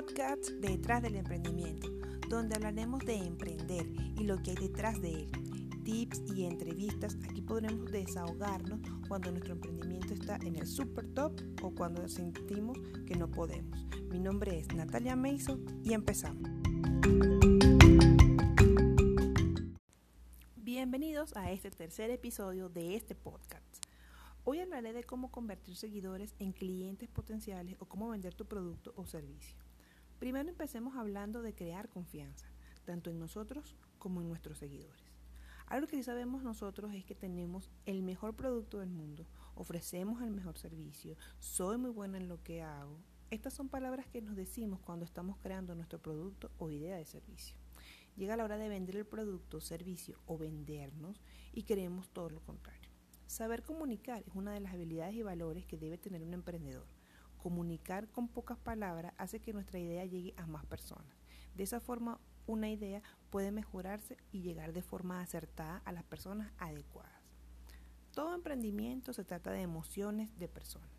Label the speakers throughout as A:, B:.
A: podcast Detrás del Emprendimiento, donde hablaremos de emprender y lo que hay detrás de él. Tips y entrevistas, aquí podremos desahogarnos cuando nuestro emprendimiento está en el super top o cuando sentimos que no podemos. Mi nombre es Natalia Meiso y empezamos. Bienvenidos a este tercer episodio de este podcast. Hoy hablaré de cómo convertir seguidores en clientes potenciales o cómo vender tu producto o servicio. Primero empecemos hablando de crear confianza, tanto en nosotros como en nuestros seguidores. Algo que sabemos nosotros es que tenemos el mejor producto del mundo, ofrecemos el mejor servicio, soy muy buena en lo que hago. Estas son palabras que nos decimos cuando estamos creando nuestro producto o idea de servicio. Llega la hora de vender el producto, servicio o vendernos y queremos todo lo contrario. Saber comunicar es una de las habilidades y valores que debe tener un emprendedor. Comunicar con pocas palabras hace que nuestra idea llegue a más personas. De esa forma, una idea puede mejorarse y llegar de forma acertada a las personas adecuadas. Todo emprendimiento se trata de emociones de personas.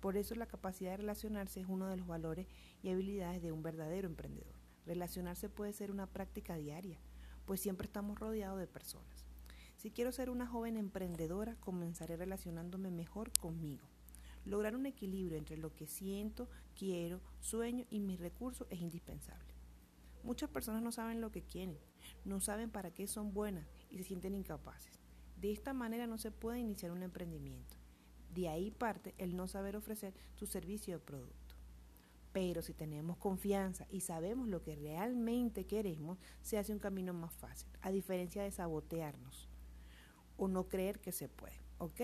A: Por eso la capacidad de relacionarse es uno de los valores y habilidades de un verdadero emprendedor. Relacionarse puede ser una práctica diaria, pues siempre estamos rodeados de personas. Si quiero ser una joven emprendedora, comenzaré relacionándome mejor conmigo. Lograr un equilibrio entre lo que siento, quiero, sueño y mis recursos es indispensable. Muchas personas no saben lo que quieren, no saben para qué son buenas y se sienten incapaces. De esta manera no se puede iniciar un emprendimiento. De ahí parte el no saber ofrecer su servicio o producto. Pero si tenemos confianza y sabemos lo que realmente queremos, se hace un camino más fácil, a diferencia de sabotearnos o no creer que se puede, ¿ok?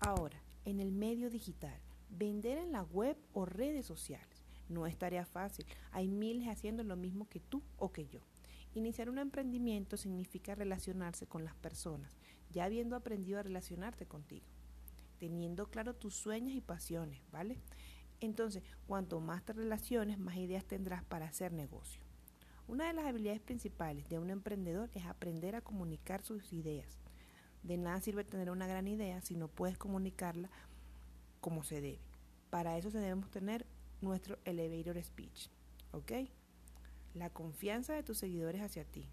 A: Ahora, en el medio digital, vender en la web o redes sociales no es tarea fácil. Hay miles haciendo lo mismo que tú o que yo. Iniciar un emprendimiento significa relacionarse con las personas, ya habiendo aprendido a relacionarte contigo, teniendo claro tus sueños y pasiones, ¿vale? Entonces, cuanto más te relaciones, más ideas tendrás para hacer negocio. Una de las habilidades principales de un emprendedor es aprender a comunicar sus ideas. De nada sirve tener una gran idea si no puedes comunicarla como se debe. Para eso debemos tener nuestro elevator speech. ¿Ok? La confianza de tus seguidores hacia ti.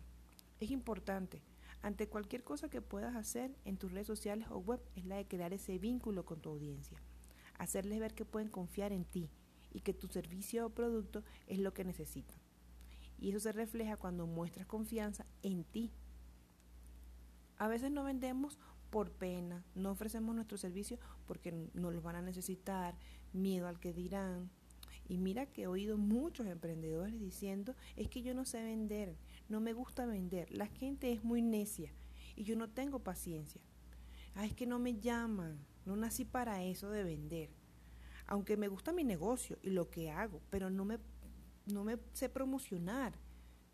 A: Es importante. Ante cualquier cosa que puedas hacer en tus redes sociales o web es la de crear ese vínculo con tu audiencia. Hacerles ver que pueden confiar en ti y que tu servicio o producto es lo que necesitan. Y eso se refleja cuando muestras confianza en ti a veces no vendemos por pena, no ofrecemos nuestro servicio porque no los van a necesitar, miedo al que dirán. Y mira que he oído muchos emprendedores diciendo, es que yo no sé vender, no me gusta vender, la gente es muy necia y yo no tengo paciencia. Ah, es que no me llaman, no nací para eso de vender. Aunque me gusta mi negocio y lo que hago, pero no me, no me sé promocionar.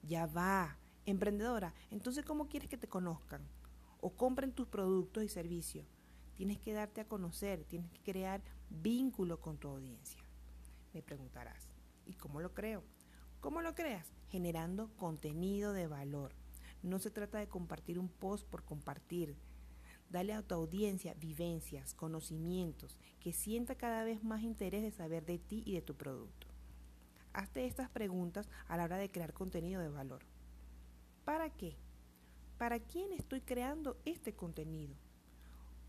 A: Ya va, emprendedora, entonces ¿cómo quieres que te conozcan? O compren tus productos y servicios. Tienes que darte a conocer, tienes que crear vínculo con tu audiencia. Me preguntarás, ¿y cómo lo creo? ¿Cómo lo creas? Generando contenido de valor. No se trata de compartir un post por compartir. Dale a tu audiencia vivencias, conocimientos, que sienta cada vez más interés de saber de ti y de tu producto. Hazte estas preguntas a la hora de crear contenido de valor. ¿Para qué? ¿Para quién estoy creando este contenido?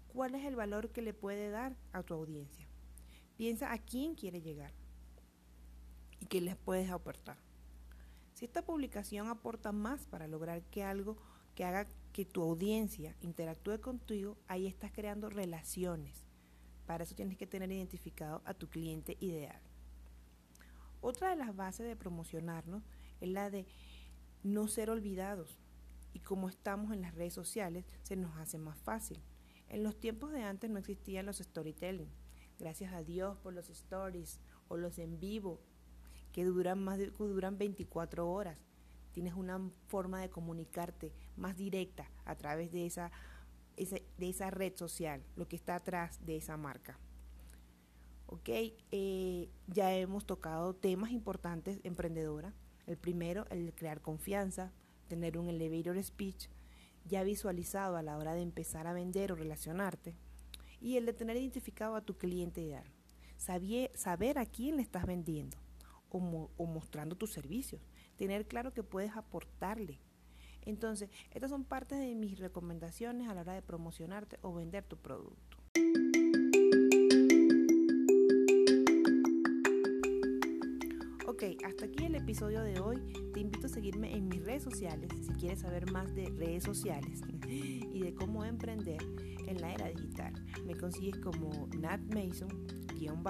A: ¿Cuál es el valor que le puede dar a tu audiencia? Piensa a quién quiere llegar y qué les puedes aportar. Si esta publicación aporta más para lograr que algo que haga que tu audiencia interactúe contigo, ahí estás creando relaciones. Para eso tienes que tener identificado a tu cliente ideal. Otra de las bases de promocionarnos es la de no ser olvidados y como estamos en las redes sociales, se nos hace más fácil. En los tiempos de antes no existían los storytelling. Gracias a Dios por los stories o los en vivo que duran más de, duran 24 horas. Tienes una forma de comunicarte más directa a través de esa, de esa red social, lo que está atrás de esa marca. Ok, eh, ya hemos tocado temas importantes emprendedora. El primero, el crear confianza, tener un elevator speech ya visualizado a la hora de empezar a vender o relacionarte, y el de tener identificado a tu cliente ideal. saber a quién le estás vendiendo o, mostrando tus servicios. Tener claro que puedes aportarle. Entonces, estas son partes de mis recomendaciones a la hora de promocionarte o vender tu producto. Ok, hasta aquí el episodio de hoy. Te invito a seguirme en mis redes sociales si quieres saber más de redes sociales y de cómo emprender en la era digital. Me consigues como Nat Mason-cm.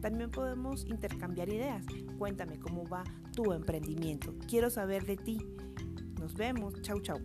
A: También podemos intercambiar ideas. Cuéntame cómo va tu emprendimiento. Quiero saber de ti. Nos vemos. Chau, chau.